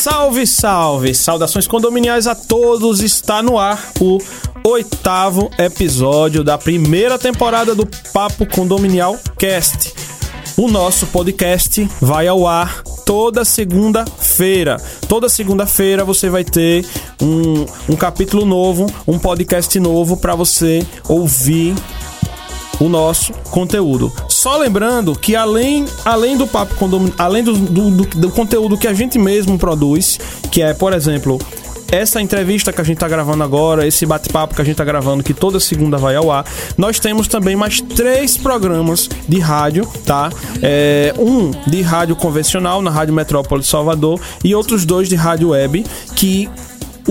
Salve, salve! Saudações condominiais a todos! Está no ar o oitavo episódio da primeira temporada do Papo Condominial Cast. O nosso podcast vai ao ar toda segunda-feira. Toda segunda-feira você vai ter um, um capítulo novo, um podcast novo para você ouvir o nosso conteúdo. Só lembrando que além, além do papo condomínio, além do, do, do, do conteúdo que a gente mesmo produz, que é, por exemplo, essa entrevista que a gente tá gravando agora, esse bate-papo que a gente tá gravando, que toda segunda vai ao ar, nós temos também mais três programas de rádio, tá? É, um de rádio convencional na Rádio Metrópole de Salvador e outros dois de rádio web que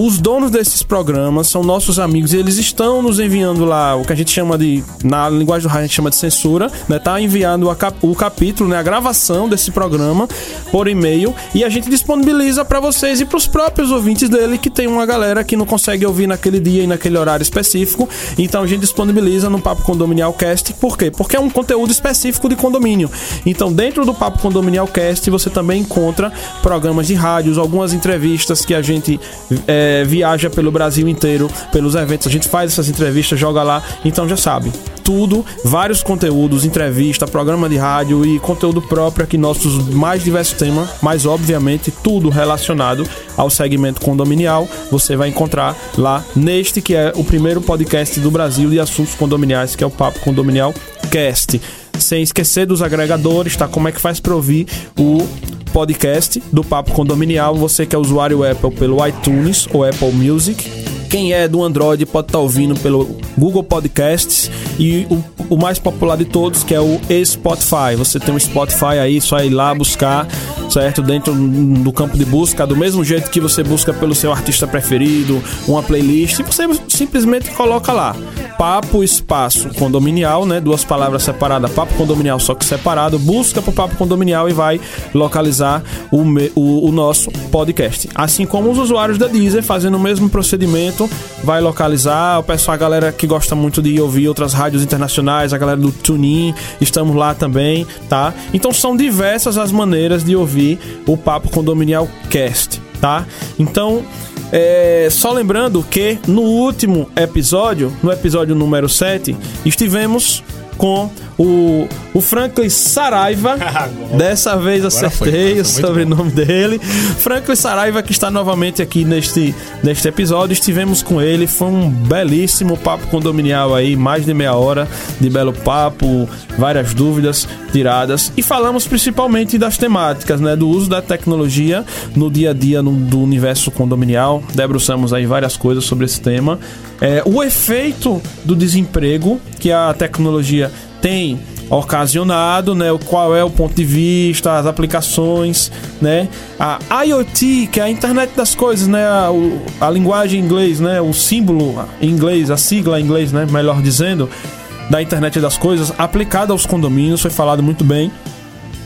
os donos desses programas são nossos amigos e eles estão nos enviando lá o que a gente chama de, na linguagem do rádio, a gente chama de censura, né? Tá enviando cap, o capítulo, né? A gravação desse programa por e-mail e a gente disponibiliza para vocês e para os próprios ouvintes dele, que tem uma galera que não consegue ouvir naquele dia e naquele horário específico. Então a gente disponibiliza no Papo Condominial Cast. Por quê? Porque é um conteúdo específico de condomínio. Então, dentro do Papo Condominial Cast, você também encontra programas de rádios, algumas entrevistas que a gente. É, é, viaja pelo Brasil inteiro, pelos eventos. A gente faz essas entrevistas, joga lá, então já sabe. Tudo, vários conteúdos, entrevista, programa de rádio e conteúdo próprio aqui, nossos mais diversos temas, mas obviamente tudo relacionado ao segmento condominial. Você vai encontrar lá neste que é o primeiro podcast do Brasil de assuntos condominiais, que é o Papo Condominial Cast sem esquecer dos agregadores, tá? Como é que faz para ouvir o podcast do Papo Condominial. Você que é usuário Apple pelo iTunes ou Apple Music. Quem é do Android pode estar tá ouvindo pelo Google Podcasts e o, o, mais popular de todos, que é o Spotify. Você tem um Spotify aí, só ir lá buscar, certo? Dentro do campo de busca, do mesmo jeito que você busca pelo seu artista preferido, uma playlist, você simplesmente coloca lá. Papo Espaço Condominial, né? Duas palavras separadas, Papo Condominial, só que separado. Busca pro Papo Condominial e vai localizar o, o, o nosso podcast. Assim como os usuários da Deezer fazendo o mesmo procedimento, vai localizar. O pessoal, a galera que gosta muito de ouvir outras rádios internacionais, a galera do TuneIn, estamos lá também, tá? Então são diversas as maneiras de ouvir o Papo Condominial Cast, tá? Então é, só lembrando que no último episódio, no episódio número 7, estivemos com o, o Franklin Saraiva. Dessa vez acertei foi, o sobrenome dele. Franklin Saraiva, que está novamente aqui neste, neste episódio. Estivemos com ele, foi um belíssimo papo condominial aí, mais de meia hora de belo papo, várias dúvidas tiradas. E falamos principalmente das temáticas, né? Do uso da tecnologia no dia a dia no, do universo condominial. Debruçamos aí várias coisas sobre esse tema. É, o efeito do desemprego que a tecnologia tem ocasionado, né? Qual é o ponto de vista, as aplicações, né? A IoT, que é a internet das coisas, né? A, o, a linguagem em inglês, né? O símbolo em inglês, a sigla em inglês, né? Melhor dizendo, da internet das coisas aplicada aos condomínios, foi falado muito bem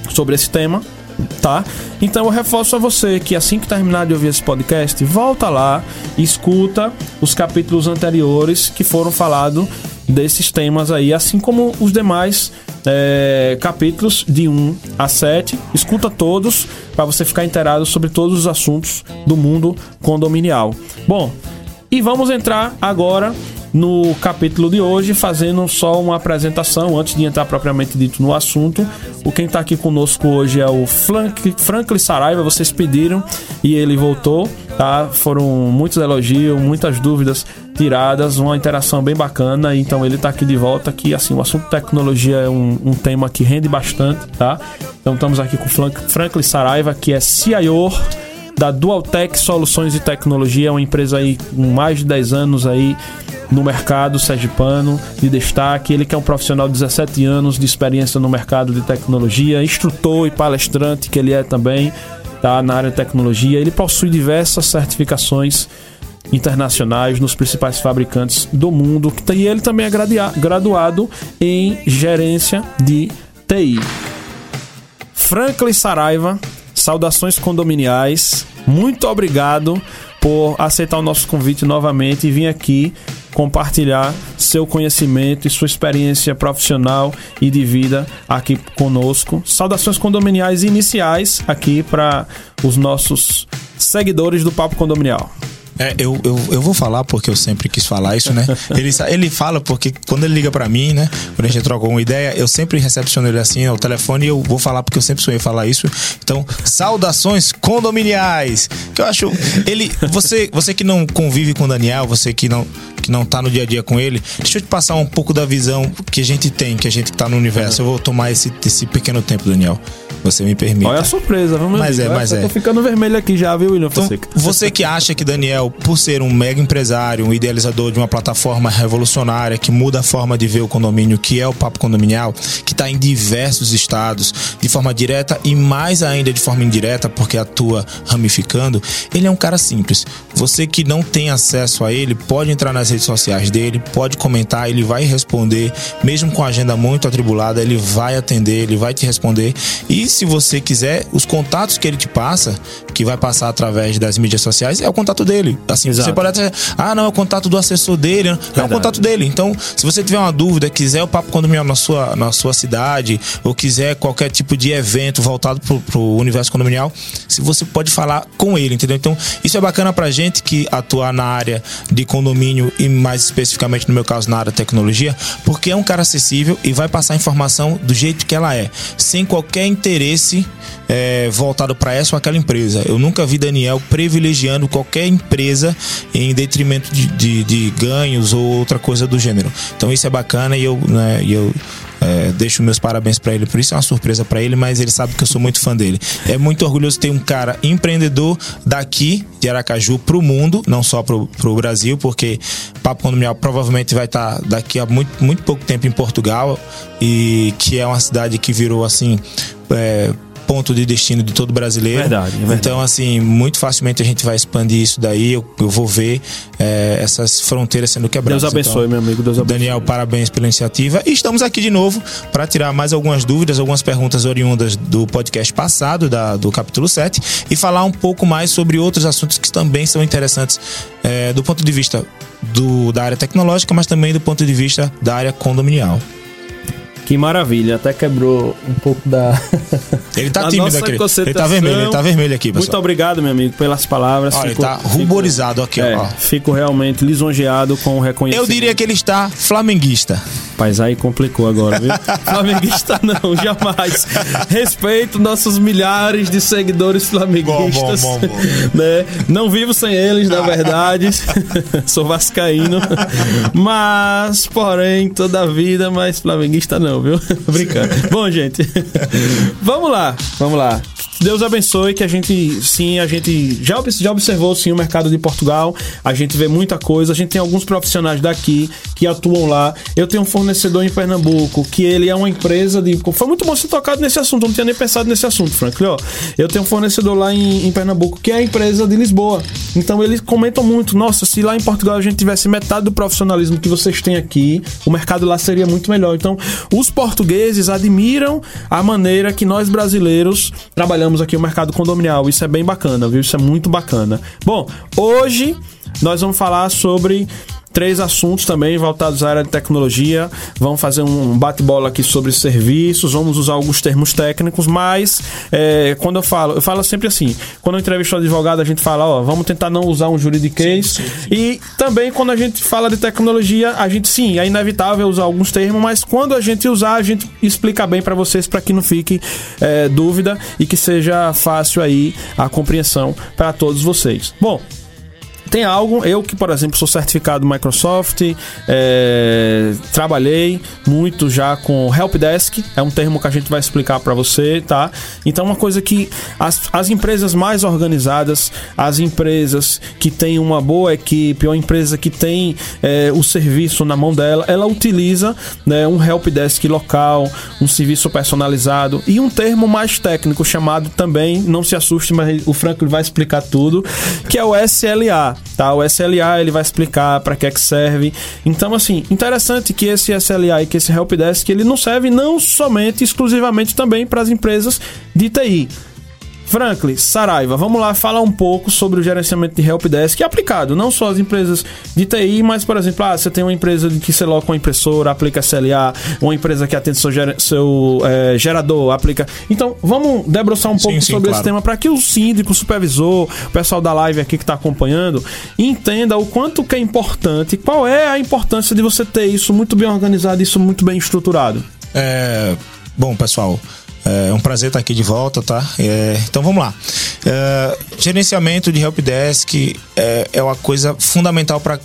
sobre esse tema tá? Então eu reforço a você que assim que terminar de ouvir esse podcast, volta lá e escuta os capítulos anteriores que foram falados desses temas aí, assim como os demais é, capítulos de 1 a 7. Escuta todos para você ficar inteirado sobre todos os assuntos do mundo condominial. Bom, e vamos entrar agora no capítulo de hoje, fazendo só uma apresentação antes de entrar propriamente dito no assunto. O quem está aqui conosco hoje é o Frank, Franklin Saraiva, vocês pediram e ele voltou, tá? Foram muitos elogios, muitas dúvidas tiradas, uma interação bem bacana, então ele está aqui de volta, que assim, o assunto tecnologia é um, um tema que rende bastante, tá? Então estamos aqui com o Franklin Saraiva, que é CIO da Dualtech Soluções de Tecnologia, uma empresa aí com mais de 10 anos aí no mercado sergipano de destaque. Ele que é um profissional de 17 anos de experiência no mercado de tecnologia, instrutor e palestrante que ele é também, tá, na área de tecnologia. Ele possui diversas certificações internacionais nos principais fabricantes do mundo. E ele também é graduado em gerência de TI. Franklin Saraiva, saudações condominiais. Muito obrigado por aceitar o nosso convite novamente e vir aqui compartilhar seu conhecimento e sua experiência profissional e de vida aqui conosco. Saudações condominiais iniciais aqui para os nossos seguidores do Papo Condominial. É, eu, eu, eu vou falar porque eu sempre quis falar isso, né? Ele, ele fala porque quando ele liga para mim, né? Quando a gente troca uma ideia, eu sempre recepciono ele assim ao telefone e eu vou falar porque eu sempre sonhei falar isso. Então, saudações condominiais. Que eu acho. Ele. Você, você que não convive com o Daniel, você que não, que não tá no dia a dia com ele, deixa eu te passar um pouco da visão que a gente tem, que a gente tá no universo. Eu vou tomar esse, esse pequeno tempo, Daniel. Você me permite. Olha a surpresa, vamos Mas é, mas eu é. tô ficando vermelho aqui já, viu, William? Então, Fonseca? você que acha que Daniel, por ser um mega empresário, um idealizador de uma plataforma revolucionária que muda a forma de ver o condomínio, que é o Papo Condominial, que está em diversos estados, de forma direta e mais ainda de forma indireta, porque atua ramificando, ele é um cara simples. Você que não tem acesso a ele, pode entrar nas redes sociais dele, pode comentar, ele vai responder, mesmo com a agenda muito atribulada, ele vai atender, ele vai te responder. E se você quiser, os contatos que ele te passa, que vai passar através das mídias sociais, é o contato dele. Assim, Exato. você pode até, ah, não, é o contato do assessor dele, não. é o Verdade. contato dele. Então, se você tiver uma dúvida, quiser o papo condominial na sua, na sua cidade, ou quiser qualquer tipo de evento voltado pro, pro universo condominial, se você pode falar com ele, entendeu? Então, isso é bacana pra gente que atuar na área de condomínio e mais especificamente no meu caso na área de tecnologia, porque é um cara acessível e vai passar a informação do jeito que ela é, sem qualquer interesse é, voltado para essa ou aquela empresa. Eu nunca vi Daniel privilegiando qualquer empresa em detrimento de, de- de ganhos ou outra coisa do gênero. Então isso é bacana e eu, né, e eu é, deixo meus parabéns para ele. Por isso é uma surpresa para ele, mas ele sabe que eu sou muito fã dele. É muito orgulhoso ter um cara empreendedor daqui de Aracaju pro mundo, não só pro, pro Brasil, porque Papo Condominial provavelmente vai estar daqui a muito, muito pouco tempo em Portugal e que é uma cidade que virou assim. é, ponto de destino de todo brasileiro. Verdade, é verdade. Então, assim, muito facilmente a gente vai expandir isso daí. Eu, eu vou ver é, essas fronteiras sendo quebradas. Deus abençoe, Então, meu amigo. Deus abençoe. Daniel, parabéns pela iniciativa. E estamos aqui de novo para tirar mais algumas dúvidas, algumas perguntas oriundas do podcast passado, da, do capítulo 7, e falar um pouco mais sobre outros assuntos que também são interessantes é, do ponto de vista do, da área tecnológica, mas também do ponto de vista da área condominial. Que maravilha. Até quebrou um pouco da. Ele tá tímido aqui. Ele tá vermelho, ele tá vermelho aqui, Muito pessoal. obrigado, meu amigo, pelas palavras. Olha, ele Fico- tá fico- ruborizado aqui, É, ó. fico realmente lisonjeado com o reconhecimento. Eu diria que ele está flamenguista. Rapaz, aí complicou agora, viu? Flamenguista não, jamais. Respeito nossos milhares de seguidores flamenguistas. Bom, bom, bom, bom. Né? Não vivo sem eles, na verdade. Sou vascaíno. Mas, porém, toda a vida, mas flamenguista não, viu? Brincando. Bom, gente, vamos lá, vamos lá. Deus abençoe que a gente, sim, a gente já, já observou sim o mercado de Portugal, a gente vê muita coisa, a gente tem alguns profissionais daqui que atuam lá. Eu tenho um fornecedor em Pernambuco que ele é uma empresa de. Foi muito bom ser tocado nesse assunto, eu não tinha nem pensado nesse assunto, Franklin. Ó, eu tenho um fornecedor lá em, em Pernambuco que é a empresa de Lisboa. Então eles comentam muito: nossa, se lá em Portugal a gente tivesse metade do profissionalismo que vocês têm aqui, o mercado lá seria muito melhor. Então, os portugueses admiram a maneira que nós brasileiros trabalhamos aqui o mercado condominial. Isso é bem bacana, viu? Isso é muito bacana. Bom, hoje nós vamos falar sobre três assuntos também voltados à área de tecnologia. Vamos fazer um bate-bola aqui sobre serviços, vamos usar alguns termos técnicos, mas é, quando eu falo, eu falo sempre assim: quando eu entrevisto o advogado, a gente fala, ó, vamos tentar não usar um juridiquês. E também quando a gente fala de tecnologia, a gente sim, é inevitável usar alguns termos, mas quando a gente usar, a gente explica bem para vocês para que não fique é, dúvida e que seja fácil aí a compreensão para todos vocês. Bom, tem algo, eu que, por exemplo, sou certificado Microsoft, é, trabalhei muito já com Helpdesk, é um termo que a gente vai explicar para você, tá? Então, uma coisa que as, as empresas mais organizadas, as empresas que têm uma boa equipe, ou a empresa que tem é, o serviço na mão dela, ela utiliza né, um Helpdesk local, um serviço personalizado e um termo mais técnico chamado também, não se assuste, mas o Franklin vai explicar tudo, que é o SLA. Tá? O SLA ele vai explicar para que é que serve. Então, assim, interessante que esse SLA e que esse Helpdesk ele não serve não somente exclusivamente também para as empresas de TI. Franklin, Saraiva, vamos lá falar um pouco sobre o gerenciamento de helpdesk aplicado, não só às empresas de TI, mas, por exemplo, ah, você tem uma empresa que você loca uma impressora, aplica SLA, uma empresa que atende seu, ger seu é, gerador, aplica. Então, vamos debruçar um pouco sim, sobre claro. esse tema para que o síndico, o supervisor, o pessoal da live aqui que está acompanhando, entenda o quanto que é importante, qual é a importância de você ter isso muito bem organizado, isso muito bem estruturado. É, bom, pessoal. É um prazer estar aqui de volta, tá? É, então vamos lá. É, gerenciamento de helpdesk é, é uma coisa fundamental para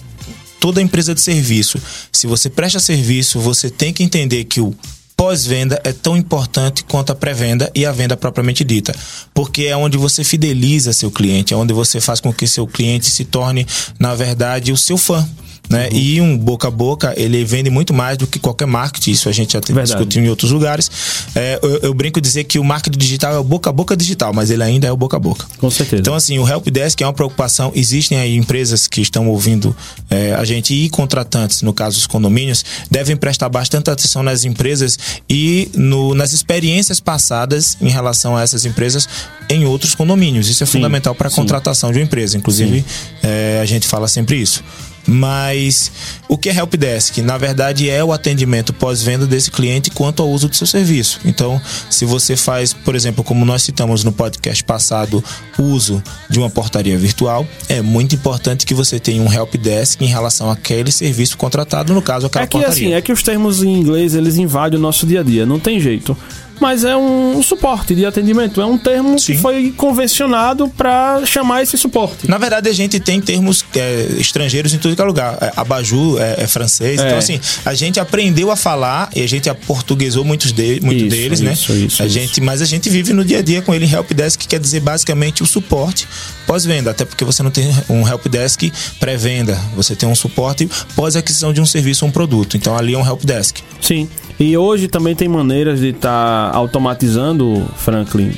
toda empresa de serviço. Se você presta serviço, você tem que entender que o pós-venda é tão importante quanto a pré-venda e a venda propriamente dita, porque é onde você fideliza seu cliente, é onde você faz com que seu cliente se torne, na verdade, o seu fã né? Uhum. E um boca a boca, ele vende muito mais do que qualquer marketing. Isso a gente já discutiu em outros lugares. É, eu, eu, brinco dizer que o marketing digital é o boca a boca digital, mas ele ainda é o boca a boca. Com certeza. Então, assim, o Helpdesk é uma preocupação. Existem aí empresas que estão ouvindo é, a gente e contratantes, no caso os condomínios, devem prestar bastante atenção nas empresas e no, nas experiências passadas em relação a essas empresas em outros condomínios. Isso é sim, fundamental para a contratação de uma empresa. Inclusive, é, a gente fala sempre isso. Mas o que é helpdesk? Na verdade, é o atendimento pós-venda desse cliente quanto ao uso do seu serviço. Então, se você faz, por exemplo, como nós citamos no podcast passado, uso de uma portaria virtual, é muito importante que você tenha um helpdesk em relação àquele serviço contratado, no caso, aquela é que, portaria. Assim, é que os termos em inglês, eles invadem o nosso dia a dia, não tem jeito mas é um, suporte de atendimento. É um termo Sim. que foi convencionado para chamar esse suporte. Na verdade, a gente tem termos é, estrangeiros em tudo que é lugar. É, abajur é, é francês. É. Então, assim, a gente aprendeu a falar e a gente aportuguesou muitos de, muito isso, deles, né? isso, né? Isso, a gente, mas a gente vive no dia a dia com ele em helpdesk, que quer dizer basicamente o suporte pós-venda, até porque você não tem um helpdesk pré-venda, você tem um suporte pós-aquisição de um serviço ou um produto. Então ali é um helpdesk. Sim. E hoje também tem maneiras de estar tá automatizando, Franklin,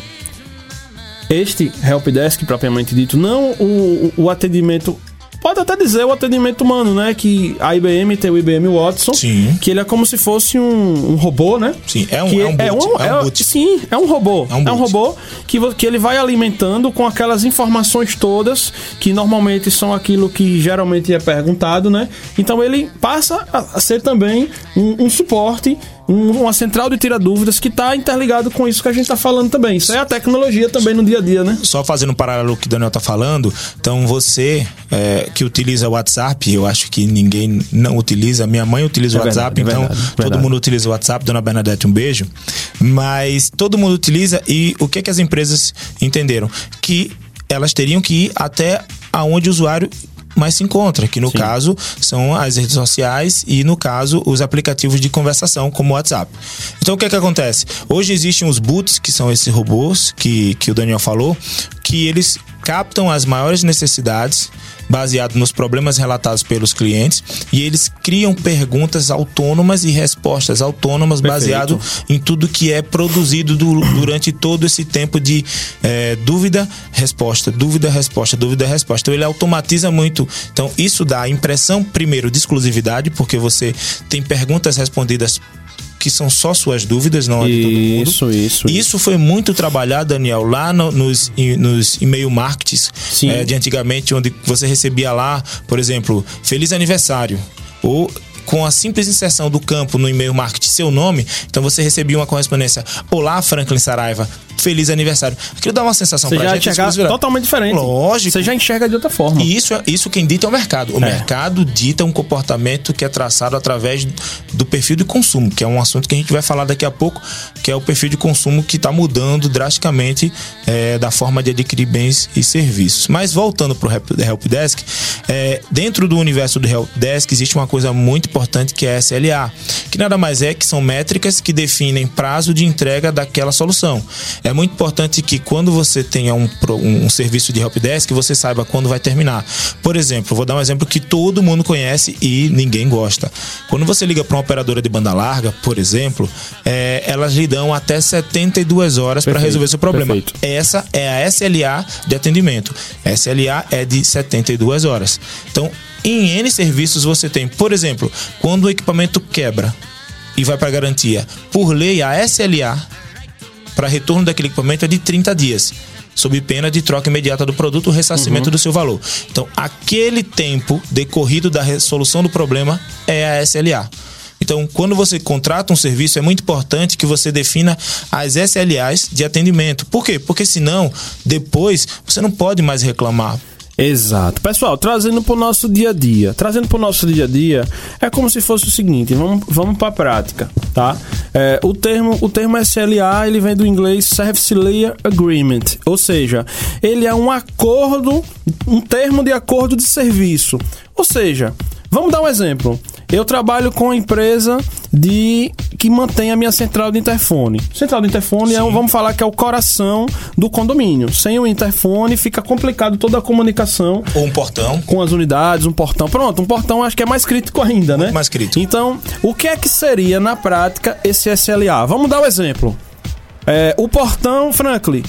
este helpdesk propriamente dito, não o, o atendimento pode até dizer o atendimento humano, né? Que a IBM tem o IBM Watson, sim. que ele é como se fosse um, um robô, né? Sim, é um, que é um, é um, é um é, Sim, é um robô. É um, é um robô que, que ele vai alimentando com aquelas informações todas que normalmente são aquilo que geralmente é perguntado, né? Então ele passa a ser também um, um suporte um, uma central de tira dúvidas que está interligado com isso que a gente está falando também. Isso é a tecnologia também no dia a dia, né? Só fazendo um paralelo que o Daniel está falando, então você é, que utiliza o WhatsApp, eu acho que ninguém não utiliza. Minha mãe utiliza é o WhatsApp, verdade, é então verdade, todo verdade. mundo utiliza o WhatsApp. Dona Bernadette, um beijo. Mas todo mundo utiliza e o que, que as empresas entenderam? Que elas teriam que ir até aonde o usuário mais se encontra, que no Sim. caso são as redes sociais e no caso os aplicativos de conversação como o WhatsApp. Então o que é que acontece? Hoje existem os boots, que são esses robôs que, que o Daniel falou, que eles captam as maiores necessidades baseado nos problemas relatados pelos clientes e eles criam perguntas autônomas e respostas autônomas Perfeito. baseado em tudo que é produzido do, durante todo esse tempo de é, dúvida, resposta, dúvida, resposta, dúvida, resposta. Então ele automatiza muito. Então isso dá a impressão primeiro de exclusividade porque você tem perguntas respondidas que são só suas dúvidas, não é de todo mundo. Isso, isso. Isso foi muito trabalhado, Daniel, lá no, nos, nos e-mail marketings é, de antigamente, onde você recebia lá, por exemplo, feliz aniversário. Ou com a simples inserção do campo no e-mail marketing seu nome, então você recebia uma correspondência: Olá, Franklin Saraiva, feliz aniversário. Aquilo dá uma sensação você pra já gente. Enxergar totalmente diferente. Lógico. Você já enxerga de outra forma. E isso, isso quem dita é o mercado. O é. mercado dita um comportamento que é traçado através do perfil de consumo, que é um assunto que a gente vai falar daqui a pouco, que é o perfil de consumo que está mudando drasticamente é, da forma de adquirir bens e serviços. Mas voltando para o Helpdesk, É, dentro do universo do Helpdesk existe uma coisa muito importante que é a SLA, que nada mais é que são métricas que definem prazo de entrega daquela solução. É muito importante que quando você tenha um, um, serviço de Helpdesk, você saiba quando vai terminar. Por exemplo, vou dar um exemplo que todo mundo conhece e ninguém gosta. Quando você liga para operadora de banda larga, por exemplo, é, elas lhe dão até 72 horas para resolver seu problema. perfeito. Essa é a SLA de atendimento. SLA é de 72 horas. Então, em N serviços você tem, por exemplo, quando o equipamento quebra e vai para garantia, por lei a SLA para retorno daquele equipamento é de 30 dias, sob pena de troca imediata do produto ou ressarcimento do seu valor. Então, aquele tempo decorrido da resolução do problema é a SLA. Então, quando você contrata um serviço, é muito importante que você defina as SLAs de atendimento. Por quê? Porque senão, depois, você não pode mais reclamar. Exato. Pessoal, trazendo para o nosso dia a dia. Trazendo para o nosso dia a dia, é como se fosse o seguinte, vamos, vamos para a prática, tá? É, o, termo, o termo SLA, ele vem do inglês Service Layer Agreement, ou seja, ele é um acordo, um termo de acordo de serviço. Ou seja, vamos dar um exemplo. Eu trabalho com uma empresa de que mantém a minha central de interfone. Central de interfone é, um- vamos falar que é o coração do condomínio. Sem o interfone fica complicado toda a comunicação Ou um portão. com as unidades, um portão. Pronto, um portão acho que é mais crítico ainda, né? mais crítico. Então, o que é que seria na prática esse SLA? Vamos dar o um exemplo. É, o portão, Franklin,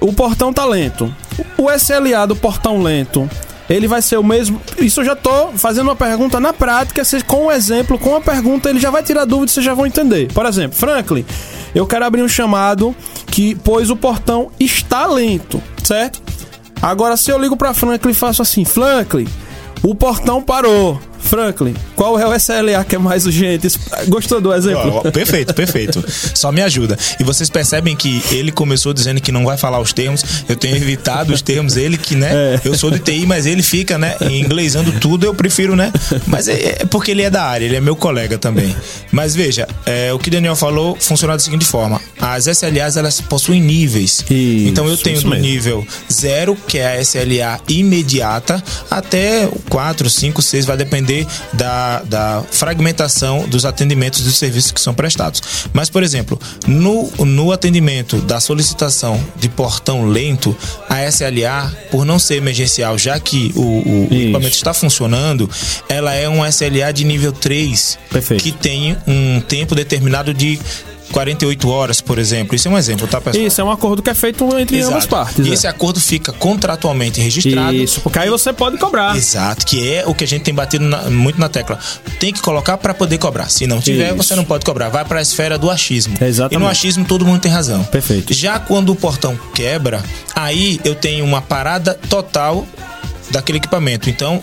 o portão tá lento. O SLA do portão lento, ele vai ser o mesmo. Isso eu já tô fazendo uma pergunta na prática, vocês- com um exemplo, com uma pergunta, ele já vai tirar dúvida, vocês já vão entender. Por exemplo, Franklin, eu quero abrir um chamado que, pois o portão está lento, certo? Agora, se eu ligo pra Franklin e faço assim, Franklin, o portão parou. Franklin, qual é o SLA que é mais urgente? Gostou do exemplo? Ó, perfeito, perfeito. Só me ajuda. E vocês percebem que ele começou dizendo que não vai falar os termos. Eu tenho evitado os termos. Ele que, né? É. Eu sou de TI, mas ele fica, né? Inglesando tudo, eu prefiro, né? Mas é, é porque ele é da área, ele é meu colega também. Mas veja, é, o que o Daniel falou funciona da seguinte forma: as SLAs elas possuem níveis. Isso, então eu tenho do mesmo. nível 0, que é a SLA imediata, até 4, 5, 6, vai depender da, da fragmentação dos atendimentos dos serviços que são prestados. Mas, por exemplo, no, no atendimento da solicitação de portão lento, a SLA, por não ser emergencial, já que o, o equipamento está funcionando, ela é um SLA de nível 3, Perfeito. que tem um tempo determinado de 48 horas, por exemplo. Isso é um exemplo, tá, pessoal? Isso é um acordo que é feito entre ambas Exato. partes. E é. esse acordo fica contratualmente registrado. Isso, porque aí você pode cobrar. Exato, que é o que a gente tem batido na- muito na tecla. Tem que colocar para poder cobrar. Se não tiver, Isso. você não pode cobrar. Vai para a esfera do achismo. Exatamente. E no achismo todo mundo tem razão. Perfeito. Já quando o portão quebra, aí eu tenho uma parada total daquele equipamento. Então,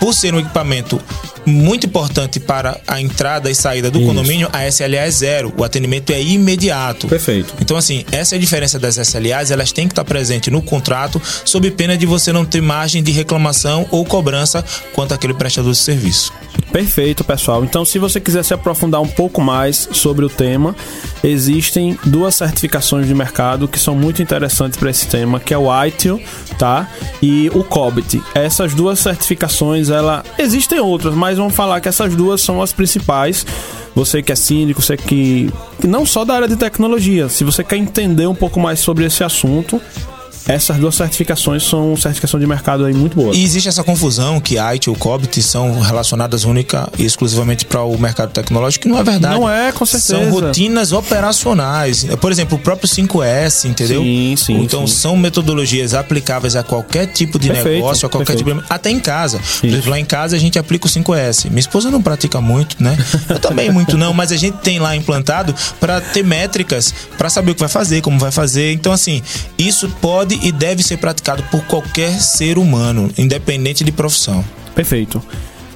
por ser um equipamento muito importante para a entrada e saída do Isso. condomínio, a SLA é zero. O atendimento é imediato. Perfeito. Então, assim, essa é a diferença das SLAs, elas têm que estar presentes no contrato, sob pena de você não ter margem de reclamação ou cobrança quanto àquele prestador de serviço. Perfeito, pessoal. Então, se você quiser se aprofundar um pouco mais sobre o tema, existem duas certificações de mercado que são muito interessantes para esse tema, que é o ITIL, tá? E o COBIT. Essas duas certificações, ela existem outras, mas vamos falar que essas duas são as principais. Você que é síndico, você que, que não só da área de tecnologia, se você quer entender um pouco mais sobre esse assunto, essas duas certificações são certificação de mercado aí muito boas. E existe essa confusão que IT ou COBIT são relacionadas única e exclusivamente para o mercado tecnológico, que não é verdade. Não é, com certeza. São rotinas operacionais. Por exemplo, o próprio 5S, entendeu? Sim, sim, Então sim. são metodologias aplicáveis a qualquer tipo de Perfeito, negócio, a qualquer perfeito. tipo de... Até em casa. Por exemplo, lá em casa a gente aplica o 5S. Minha esposa não pratica muito, né? Eu também muito não, mas a gente tem lá implantado para ter métricas, para saber o que vai fazer, como vai fazer. Então, assim, isso pode e deve ser praticado por qualquer ser humano, independente de profissão. Perfeito.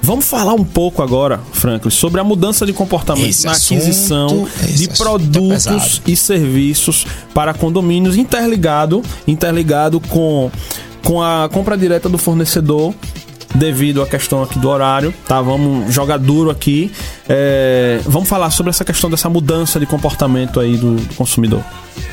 Vamos falar um pouco agora, Franklin, sobre a mudança de comportamento Esse na assunto- aquisição de é produtos pesado. e serviços para condomínios interligado, interligado com, com a compra direta do fornecedor devido à questão aqui do horário, tá? Vamos jogar duro aqui. É, vamos falar sobre essa questão dessa mudança de comportamento aí do, do consumidor.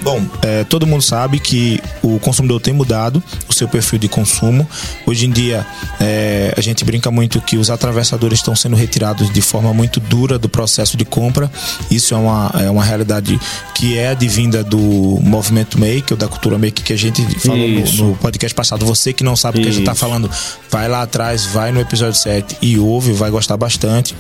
Bom, é, todo mundo sabe que o consumidor tem mudado o seu perfil de consumo. Hoje em dia, é, a gente brinca muito que os atravessadores estão sendo retirados de forma muito dura do processo de compra. Isso é uma, é uma realidade que é advinda do movimento make, ou da cultura make que a gente falou no, no podcast passado. Você que não sabe o que a gente está falando, vai lá atrás, vai no episódio 7 e ouve, vai gostar bastante.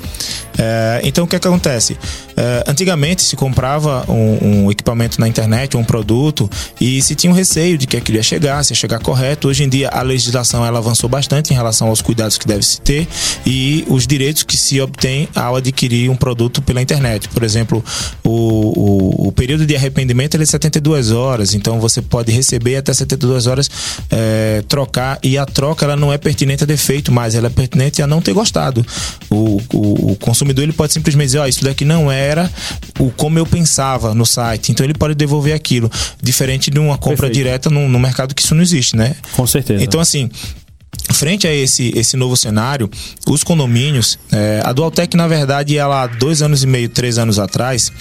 É, então, o que, é que acontece? É, antigamente se comprava um, um equipamento na internet, um produto, e se tinha um receio de que aquilo ia chegar, se ia chegar correto. Hoje em dia, a legislação ela avançou bastante em relação aos cuidados que deve se ter e os direitos que se obtém ao adquirir um produto pela internet. Por exemplo, o, o, o período de arrependimento é 72 horas, então você pode receber até 72 horas, é, trocar, e a troca ela não é pertinente a defeito, mas ela é pertinente a não ter gostado. O, o, o consumidor ele pode simplesmente dizer, ó, isso daqui não era o como eu pensava no site, então ele pode devolver aquilo, diferente de uma compra Perfeito. direta no, no mercado que isso não existe, né? Com certeza. Então, assim, frente a esse, esse novo cenário, os condomínios, é, a Dualtec, na verdade, ela há dois anos e meio, três anos atrás,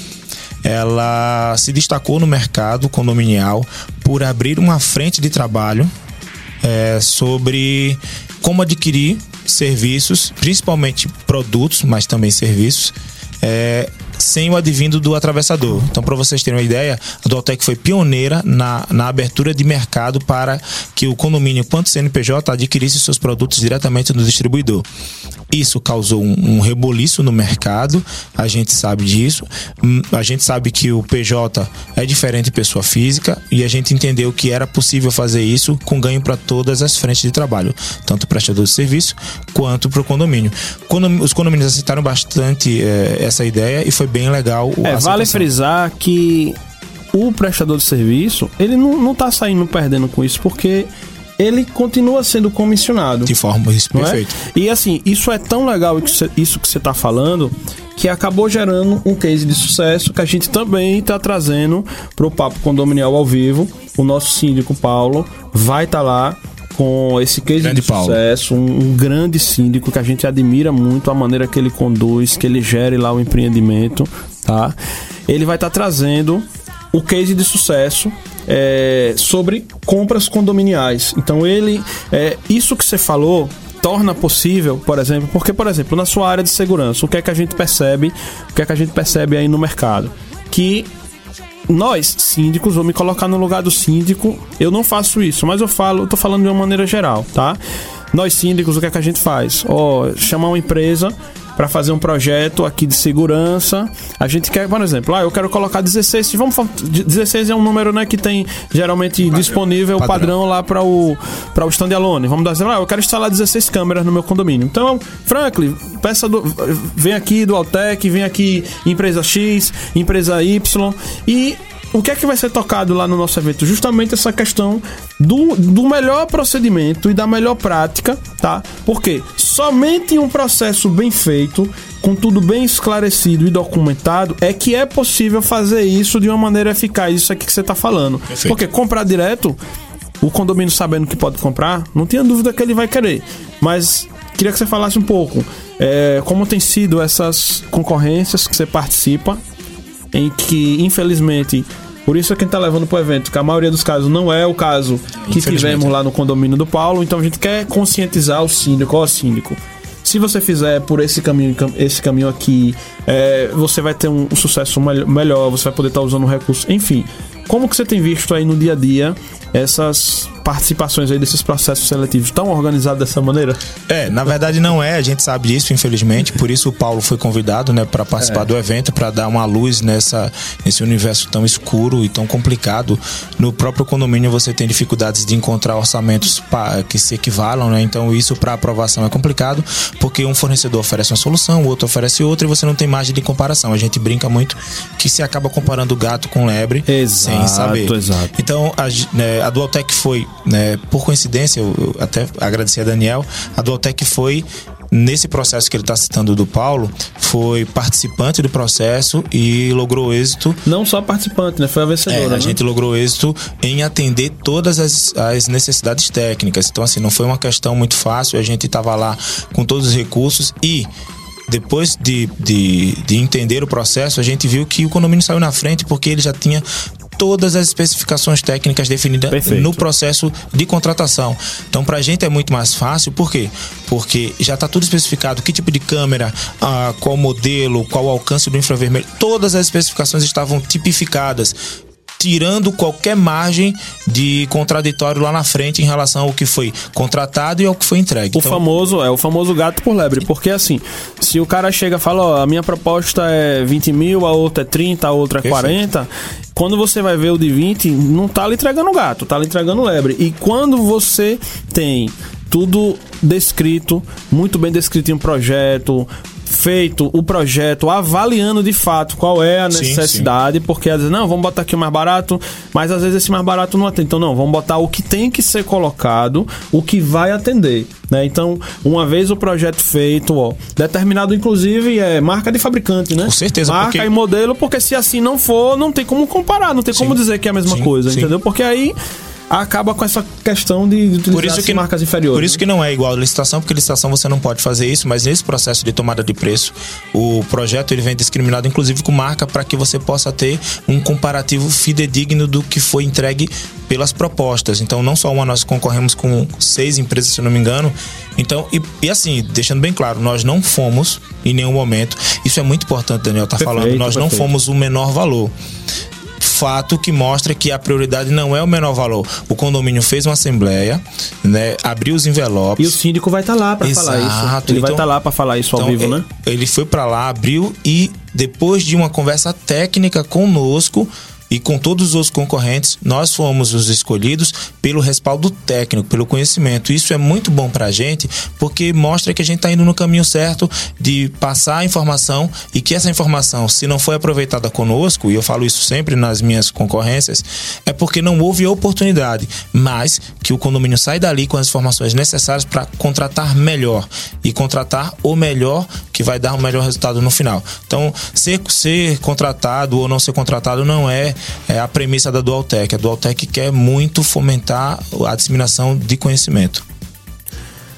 ela se destacou no mercado condominial por abrir uma frente de trabalho é, sobre como adquirir serviços, principalmente produtos, mas também serviços, é, sem o advindo do atravessador. Então, para vocês terem uma ideia, a Dualtec foi pioneira na, na abertura de mercado para que o condomínio, quanto CNPJ, adquirisse seus produtos diretamente no distribuidor. Isso causou um, um reboliço no mercado, a gente sabe disso. Hum, A gente sabe que o PJ é diferente de pessoa física e a gente entendeu que era possível fazer isso com ganho para todas as frentes de trabalho, tanto o prestador de serviço quanto para o condomínio. Os condomínios aceitaram bastante eh, essa ideia e foi bem legal. o- É, vale frisar que o prestador de serviço, ele não, não tá saindo perdendo com isso, porque ele continua sendo comissionado. De forma isso, é? perfeito. E assim, isso é tão legal isso que você tá falando que acabou gerando um case de sucesso que a gente também tá trazendo pro Papo Condominial ao vivo. O nosso síndico Paulo vai estar lá com esse case Grande de sucesso, um, um grande síndico que a gente admira muito a maneira que ele conduz, que ele gere lá o empreendimento, tá? Ele vai estar trazendo o case de sucesso é, sobre compras condominiais. Então ele, é, isso que você falou torna possível, por exemplo, porque por exemplo na sua área de segurança, o que é que a gente percebe, o que é que a gente percebe aí no mercado, que nós, síndicos, vou me colocar no lugar do síndico. Eu não faço isso, mas eu falo, eu tô falando de uma maneira geral, tá? Nós síndicos, o que é que a gente faz? Ó, chamar uma empresa para fazer um projeto aqui de segurança. A gente quer, por exemplo, ah, eu quero colocar 16, vamos fa- 16 é um número, né, que tem geralmente disponível o Padrão. padrão lá para o para o standalone. Vamos dar exemplo, ah, eu quero instalar 16 câmeras no meu condomínio. Então, Franklin, peça do vem aqui do Altec, vem aqui empresa X, empresa Y e o que é que vai ser tocado lá no nosso evento? Justamente essa questão do, do melhor procedimento e da melhor prática, tá? Porque somente um processo bem feito, com tudo bem esclarecido e documentado, é que é possível fazer isso de uma maneira eficaz. Isso aqui que você tá falando. Perfeito. Porque comprar direto, o condomínio sabendo que pode comprar, não tenha dúvida que ele vai querer. Mas queria que você falasse um pouco é, como tem sido essas concorrências que você participa, em que, infelizmente, por isso é quem tá levando pro evento, que a maioria dos casos não é o caso que tivemos lá no condomínio do Paulo, então a gente quer conscientizar o síndico, ó síndico. Se você fizer por esse caminho, esse caminho aqui, é, você vai ter um, um sucesso mel- melhor, você vai poder estar usando o recurso. Enfim, como que você tem visto aí no dia a dia essas participações aí desses processos seletivos tão organizados dessa maneira? É, na verdade não é, a gente sabe disso, infelizmente, por isso o Paulo foi convidado, né, para participar do evento, para dar uma luz nessa nesse universo tão escuro e tão complicado. No próprio condomínio você tem dificuldades de encontrar orçamentos pa- que se equivalam, né? Então isso para aprovação é complicado, porque um fornecedor oferece uma solução, o outro oferece outra e você não tem margem de comparação. A gente brinca muito que se acaba comparando gato com lebre sem Exato, saber. exato. Então, a, né, a Dualtec foi, né, por coincidência, eu, eu até agradeci a Daniel, a Dualtec foi nesse processo que ele está citando do Paulo, foi participante do processo e logrou êxito. Não só participante, né? Foi a vencedora. É, né? a gente logrou êxito em atender todas as, as necessidades técnicas. Então, assim, não foi uma questão muito fácil. A gente estava lá com todos os recursos e depois de, de, de entender o processo, a gente viu que o condomínio saiu na frente porque ele já tinha todas as especificações técnicas definidas Perfeito. no processo de contratação. Então, para a gente é muito mais fácil, por quê? Porque já está tudo especificado, que tipo de câmera, ah, qual modelo, qual alcance do infravermelho, todas as especificações estavam tipificadas tirando qualquer margem de contraditório lá na frente em relação ao que foi contratado e ao que foi entregue. O Então, famoso, é o famoso gato por lebre. Porque assim, se o cara chega e fala, ó, a minha proposta é 20 mil, a outra é 30, a outra é Perfeito. 40. Quando você vai ver o de 20, não tá lhe entregando gato, tá lhe entregando lebre. E quando você tem tudo descrito, muito bem descrito em um projeto, feito o projeto, avaliando de fato qual é a Sim, necessidade, porque às vezes, não, vamos botar aqui o mais barato, mas às vezes esse mais barato não atende. Então, não, vamos botar o que tem que ser colocado, o que vai atender. Né? Então, uma vez o projeto feito, ó, determinado inclusive é marca de fabricante, né? Com certeza, Marca porque- e modelo, porque se assim não for, não tem como comparar, não tem Sim. como dizer que é a mesma Sim, coisa, sim. entendeu? Porque aí acaba com essa questão de utilizar Por isso que marcas inferiores. Por isso que não é igual a licitação, porque licitação você não pode fazer isso, mas nesse processo de tomada de preço, o projeto ele vem discriminado inclusive com marca para que você possa ter um comparativo fidedigno do que foi entregue pelas propostas. Então, não só uma, nós concorremos com seis empresas, se não me engano. Então, e, e assim, deixando bem claro, nós não fomos em nenhum momento. Isso é muito importante, Daniel, tá Perfeito, falando. Nós não perfeito. fomos o menor valor fato que mostra que a prioridade não é o menor valor. O condomínio fez uma assembleia, né, abriu os E envelopes. o síndico vai estar lá para falar isso. Ele vai então- estar lá para falar isso ao Então, vivo, é- né? Ele foi pra lá, abriu e depois de uma conversa técnica conosco e com todos os concorrentes, nós fomos os escolhidos pelo respaldo técnico, pelo conhecimento. Isso é muito bom pra gente, porque mostra que a gente tá indo no caminho certo de passar a informação e que essa informação, se não foi aproveitada conosco, e eu falo isso sempre nas minhas concorrências, é porque não houve oportunidade, mas que o condomínio sai dali com as informações necessárias para contratar melhor e contratar o melhor que vai dar um melhor resultado no final. Então, ser, ser contratado ou não ser contratado não é, é a premissa da Dualtech. A Dualtech quer muito fomentar a disseminação de conhecimento.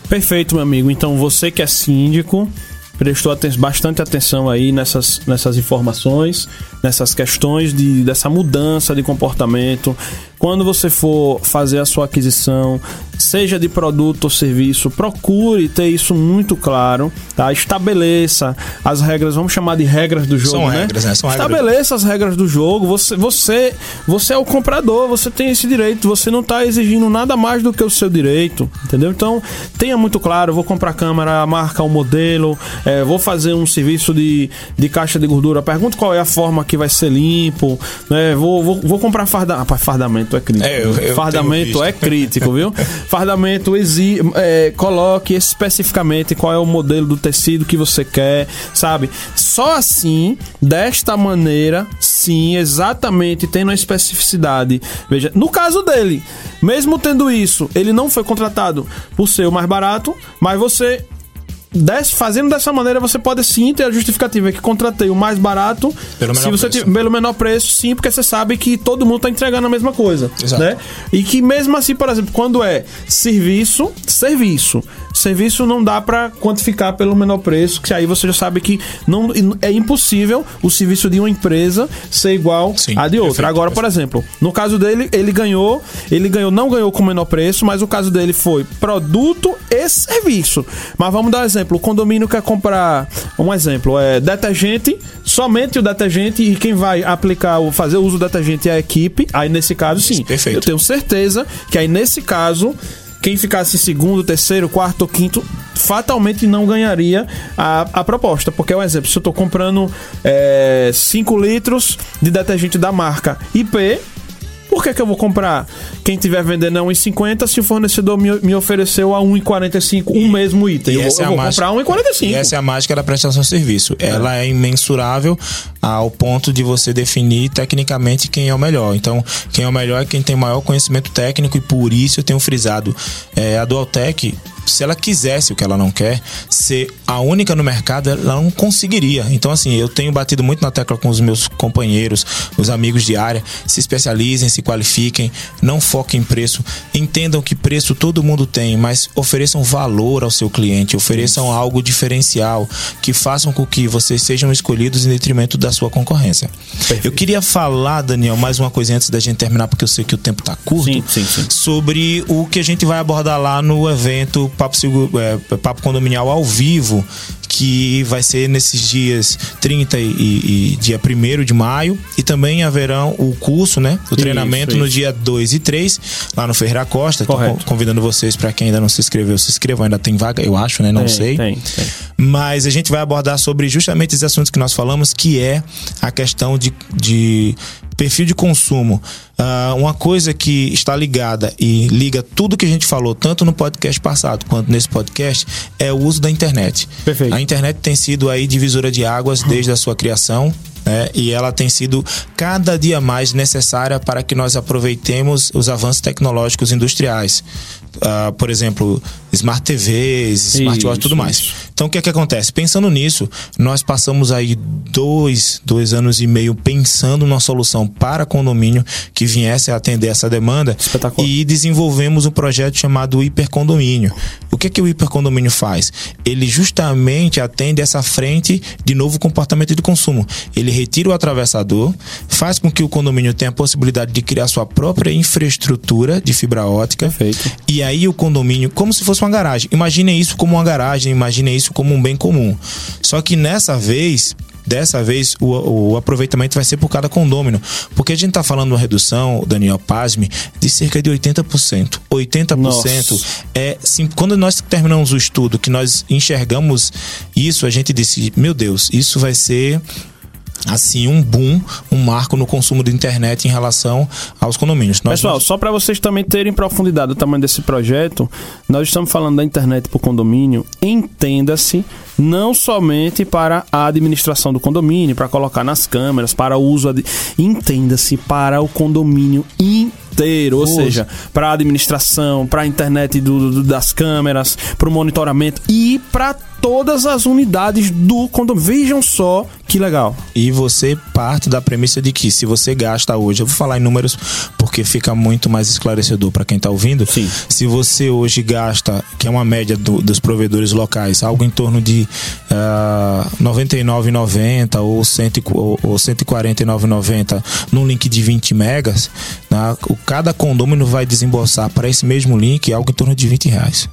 Perfeito, meu amigo. Então, você que é síndico, prestou bastante atenção aí nessas, nessas informações, nessas questões de, dessa mudança de comportamento. Quando você for fazer a sua aquisição, seja de produto ou serviço, procure ter isso muito claro, tá? Estabeleça as regras, vamos chamar de regras do jogo, São né? regras, né? São regras Estabeleça as regras do jogo. Você, você, você é o comprador, você tem esse direito. Você não está exigindo nada mais do que o seu direito, entendeu? Então, tenha muito claro. Vou comprar câmera, a marca, o modelo. é, vou fazer um serviço de, de caixa de gordura. Pergunto qual é a forma que vai ser limpo. Né? Vou, vou, vou comprar farda, rapaz, fardamento é crítico. É, eu- eu fardamento é crítico, viu? Fardamento exi é, coloque especificamente qual é o modelo do tecido que você quer, sabe? Só assim, desta maneira, sim, exatamente, tendo a especificidade. Veja, no caso dele, mesmo tendo isso, ele não foi contratado por ser o mais barato, mas você Des- fazendo dessa maneira, você pode sim ter a justificativa que contratei o mais barato Pelo se menor você preço. tiver- pelo menor preço, sim, porque você sabe que todo mundo tá entregando a mesma coisa, Exato. né? E que mesmo assim, por exemplo, quando é serviço, serviço, serviço não dá pra quantificar pelo menor preço, que aí você já sabe que não é impossível o serviço de uma empresa ser igual Sim, a de outra. perfeito, Agora, por exemplo, no caso dele, ele ganhou, ele ganhou, não ganhou com menor preço, mas o caso dele foi produto e serviço. Mas vamos dar um exemplo, o condomínio quer comprar, um exemplo, é detergente, somente o detergente e quem vai aplicar, o fazer o uso do detergente é a equipe. Aí nesse caso, sim. perfeito. Eu tenho certeza que aí nesse caso quem ficasse segundo, terceiro, quarto ou quinto fatalmente não ganharia a, a proposta. Porque, um exemplo, se eu tô comprando 5 litros de detergente da marca IP, por que, que eu vou comprar? Quem tiver vendendo a 1,50 se o fornecedor me, me ofereceu a 1,45 o mesmo item? Eu, vou- eu é a vou mágica- comprar 1,45. E essa é a mágica da prestação de serviço. Ela é imensurável ao ponto de você definir tecnicamente quem é o melhor. Então, quem é o melhor é quem tem maior conhecimento técnico e por isso eu tenho frisado. É, a Dualtech se ela quisesse o que ela não quer, ser a única no mercado, ela não conseguiria. Então, assim, eu tenho batido muito na tecla com os meus companheiros, os amigos de área, se especializem, se qualifiquem, não foquem em preço, entendam que preço todo mundo tem, mas ofereçam valor ao seu cliente, ofereçam algo diferencial, que façam com que vocês sejam escolhidos em detrimento da sua concorrência. Eu queria falar, Daniel, mais uma coisa antes da gente terminar, porque eu sei que o tempo tá curto, Sim, sim, sim. sobre o que a gente vai abordar lá no evento Papo, é, Papo Condominial ao vivo, que vai ser nesses dias 30 e, e dia 1 de maio. E também haverão o curso, né? O treinamento no isso. dia 2 e 3, lá no Ferreira Costa. Correto. convidando vocês para quem ainda não se inscreveu, se inscrevam. Ainda tem vaga, eu acho, né? Não Tem, sei. Tem, tem. Mas a gente vai abordar sobre justamente esses assuntos que nós falamos, que é a questão de, de perfil de consumo. Ah, uma coisa que está ligada e liga tudo que a gente falou, tanto no podcast passado quanto nesse podcast, é o uso da internet. Perfeito. A internet tem sido aí divisora de águas desde a sua criação. né? e ela tem sido cada dia mais necessária para que nós aproveitemos os avanços tecnológicos industriais. Ah, por exemplo, smart TVs, smartwatch e tudo mais. Então o que é que acontece? Pensando nisso, nós passamos aí dois, dois anos e meio pensando numa solução para condomínio que viesse a atender essa demanda Espetacular. e desenvolvemos um projeto chamado Hipercondomínio. O que é que o Hipercondomínio faz? Ele justamente atende essa frente de novo comportamento de consumo. Ele retira o atravessador, faz com que o condomínio tenha a possibilidade de criar sua própria infraestrutura de fibra ótica. Perfeito. E aí o condomínio, como se fosse uma garagem. Imaginem isso como uma garagem, imaginem isso como um bem comum. Só que nessa vez, dessa vez, o, o aproveitamento vai ser por cada condômino. Porque a gente tá falando uma redução, Daniel Pasme, de cerca de 80%. 80% Nossa. é. Sim, quando nós terminamos o estudo, que nós enxergamos isso, a gente disse: meu Deus, isso vai ser assim um boom, um marco no consumo de internet em relação aos condomínios. Nós Pessoal, só para vocês também terem profundidade do tamanho desse projeto, nós estamos falando da internet para o condomínio. Entenda-se não somente para a administração do condomínio, para colocar nas câmeras, para o uso. adi- Entenda-se para o condomínio inteiro, ou Uso. seja, para a administração, para a internet do- do- das câmeras, para o monitoramento e para todas as unidades do condomínio. Vejam só que legal. E você parte da premissa de que se você gasta hoje, eu vou falar em números porque fica muito mais esclarecedor para quem está ouvindo. Sim. Se você hoje gasta, que é uma média do- dos provedores locais, algo em torno de ah, R$ 99,90 ou, 100 ou, ou 149,90 num link de 20 megas, né, cada condômino vai desembolsar para esse mesmo link algo em torno de 20 reais.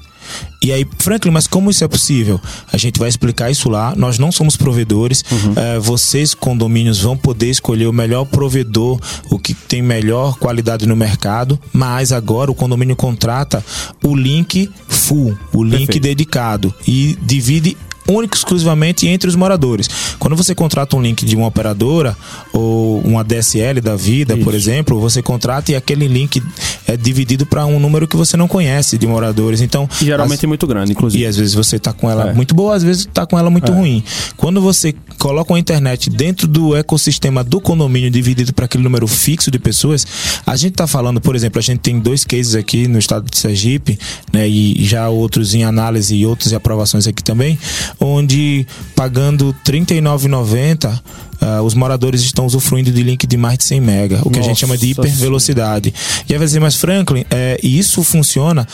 E aí, Franklin, mas como isso é possível? A gente vai explicar isso lá. Nós não somos provedores. Eh, vocês, condomínios, vão poder escolher o melhor provedor, o que tem melhor qualidade no mercado. Mas agora o condomínio contrata o link full, o link Perfeito. dedicado. E divide único e exclusivamente entre os moradores. Quando você contrata um link de uma operadora ou uma DSL da vida, por Isso. exemplo, você contrata e aquele link é dividido para um número que você não conhece de moradores. Então, E geralmente as- é muito grande, inclusive. e às vezes você tá com ela É. muito boa, às vezes tá com ela muito ruim. Quando você coloca a internet dentro do ecossistema do condomínio dividido para aquele número fixo de pessoas, a gente tá falando, por exemplo, a gente tem dois cases aqui no estado de Sergipe, né, e já outros em análise e outros em aprovações aqui também, onde pagando R$ 39,90 ah, os moradores estão usufruindo de link de mais de 100 mega, o que a gente chama de Nossa hipervelocidade. E aí vai dizer, mas Franklin, é, isso funciona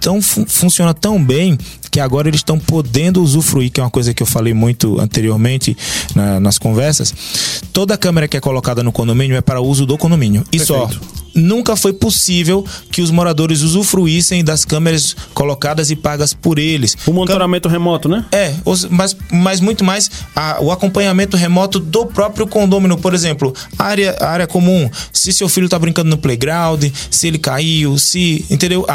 tão fu- funciona tão bem que agora eles estão podendo usufruir, que é uma coisa que eu falei muito anteriormente na- nas conversas. Toda câmera que é colocada no condomínio é para uso do condomínio. E só. Nunca foi possível que os moradores usufruíssem das câmeras colocadas e pagas por eles. O monitoramento remoto, né? É, mas, mas muito mais a- o acompanhamento remoto do próprio condômino. Por exemplo, área, área comum. Se seu filho tá brincando no playground, se ele caiu, se. Entendeu? A,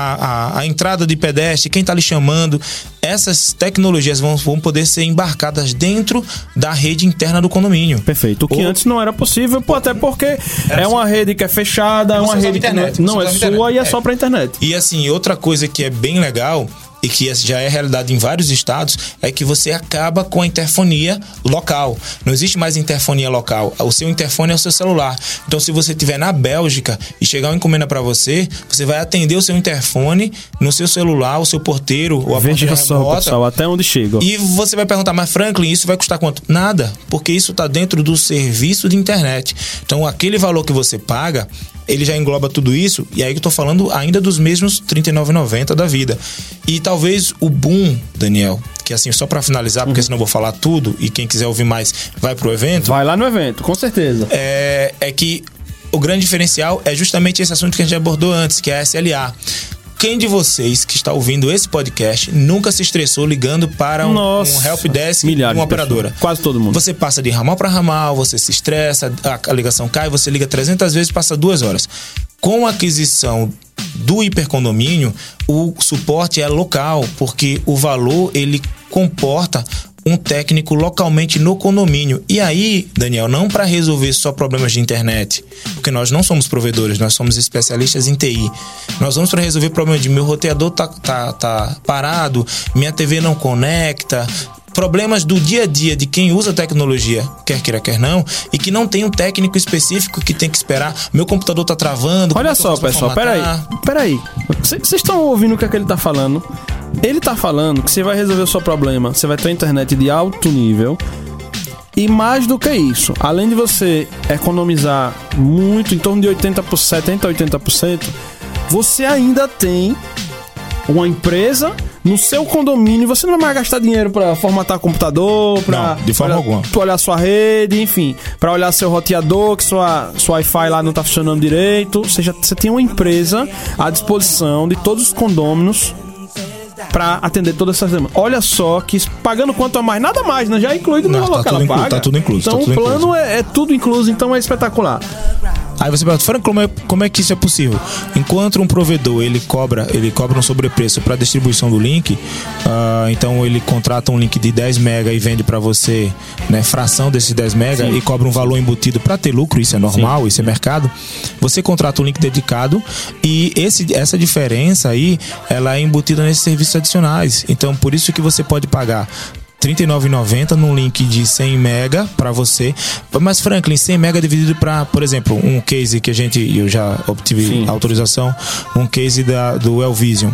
a, a entrada de pedestre, quem tá lhe chamando. Essas tecnologias vão, vão poder ser embarcadas dentro da rede interna do condomínio. Perfeito. O que Ou- antes não era possível, pô, até porque é uma rede que é fechada, é uma rede que não é, não é sua internet. e é É. só pra internet. E assim, outra coisa que é bem legal e que já é realidade em vários estados, é que você acaba com a interfonia local. Não existe mais interfonia local. O seu interfone é o seu celular. Então, se você estiver na Bélgica e chegar uma encomenda para você, você vai atender o seu interfone no seu celular, o seu porteiro ou a Veja só, pessoal, até onde chega. E você vai perguntar, mas Franklin, isso vai custar quanto? Nada, porque isso está dentro do serviço de internet. Então, aquele valor que você paga, ele já engloba tudo isso, e aí eu tô falando ainda dos mesmos R$ 39,90 da vida. E talvez o boom, Daniel, que assim, só para finalizar, porque uhum. senão eu vou falar tudo, e quem quiser ouvir mais vai pro evento. Vai lá no evento, com certeza. É, é que o grande diferencial é justamente esse assunto que a gente abordou antes, que é a SLA quem de vocês que está ouvindo esse podcast nunca se estressou ligando para um, Nossa, um help desk de uma operadora? Pessoas. Quase todo mundo. Você passa de ramal para ramal, você se estressa, a, a ligação cai, você liga 300 vezes, passa duas horas. Com a aquisição do hipercondomínio, o suporte é local, porque o valor ele comporta um técnico localmente no condomínio. E aí, Daniel, não para resolver só problemas de internet, porque nós não somos provedores, nós somos especialistas em TI. Nós vamos para resolver problemas de meu roteador tá, tá, tá parado, minha TV não conecta, problemas do dia a dia de quem usa tecnologia, quer queira, quer não, e que não tem um técnico específico que tem que esperar. Meu computador tá travando. Olha só, pessoal, peraí. Peraí. Vocês estão ouvindo o que, é que ele tá falando? Ele tá falando que você vai resolver o seu problema, você vai ter internet de alto nível. E mais do que isso, além de você economizar muito, em torno de 80%, 70% 80%, você ainda tem uma empresa no seu condomínio, você não vai mais gastar dinheiro para formatar computador, para de forma olhar, alguma. Pra olhar sua rede, enfim, para olhar seu roteador, que sua, sua Wi-Fi lá não tá funcionando direito. Ou seja, você tem uma empresa à disposição de todos os condôminos para atender todas essas demandas. Olha só que pagando quanto a mais, nada mais, né? Já é incluído no valor tá que ela paga. Tá tudo incluso. Então tá o plano é, é, tudo incluso, então é espetacular. Aí você pergunta, Frank, como é, como é que isso é possível? Enquanto um provedor ele cobra, ele cobra um sobrepreço para distribuição do link, uh, então ele contrata um link de 10 mega e vende para você, né, fração desses 10 mega Sim. e cobra um valor embutido para ter lucro, isso é normal, Sim. isso é mercado. Você contrata um link dedicado e esse, essa diferença aí, ela é embutida nesses serviços adicionais. Então, por isso que você pode pagar 39,90 num link de 100 mega para você. Mas Franklin, 100 mega dividido para, por exemplo, um case que a gente eu já obtive Sim. autorização, um case da do Elvision.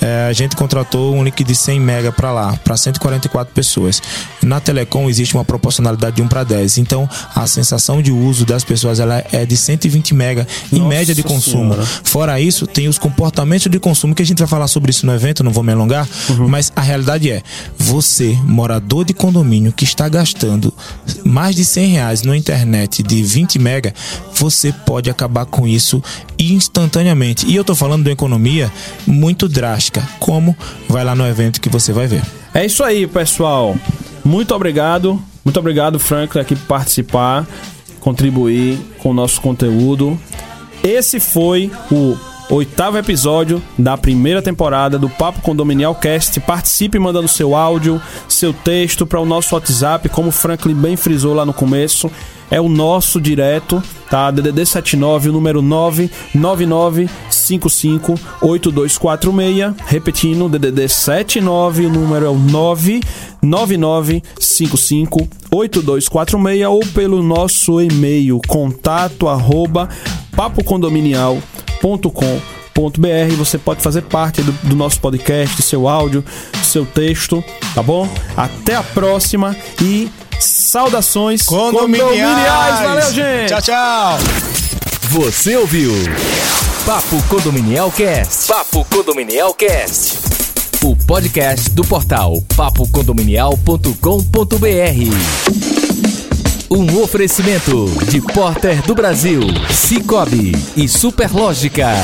É, a gente contratou um link de 100 mega para lá, para 144 pessoas. Na Telecom existe uma proporcionalidade de 1 para 10. Então, a sensação de uso das pessoas ela é de 120 mega em Nossa média de consumo. Senhora. Fora isso, tem os comportamentos de consumo que a gente vai falar sobre isso no evento, não vou me alongar, uhum. mas a realidade é, você mora morador de condomínio que está gastando mais de 100 reais na internet de 20 mega, você pode acabar com isso instantaneamente. E eu estou falando de uma economia muito drástica. Como? Vai lá no evento que você vai ver. É isso aí, pessoal. Muito obrigado. Muito obrigado, Franklin, aqui por participar, contribuir com o nosso conteúdo. Esse foi o oitavo episódio da primeira temporada do Papo Condominial Cast. Participe mandando seu áudio, seu texto para o nosso WhatsApp, como o Franklin bem frisou lá no começo. É o nosso direto, tá? DDD 79, o número 999558246. Repetindo, DDD 79, o número é o 999558246 ou pelo nosso e-mail contato arroba papocondominial.com www.condominial.com.br. Você pode fazer parte do, do, nosso podcast, seu áudio, seu texto, tá bom? Até a próxima e saudações condominiais. condominiais. Valeu, gente. Tchau, tchau. Você ouviu Papo Condominial Cast. Papo Condominial Cast. O podcast do portal papocondominial.com.br. Um oferecimento de Porter do Brasil, Cicobi e Superlógica.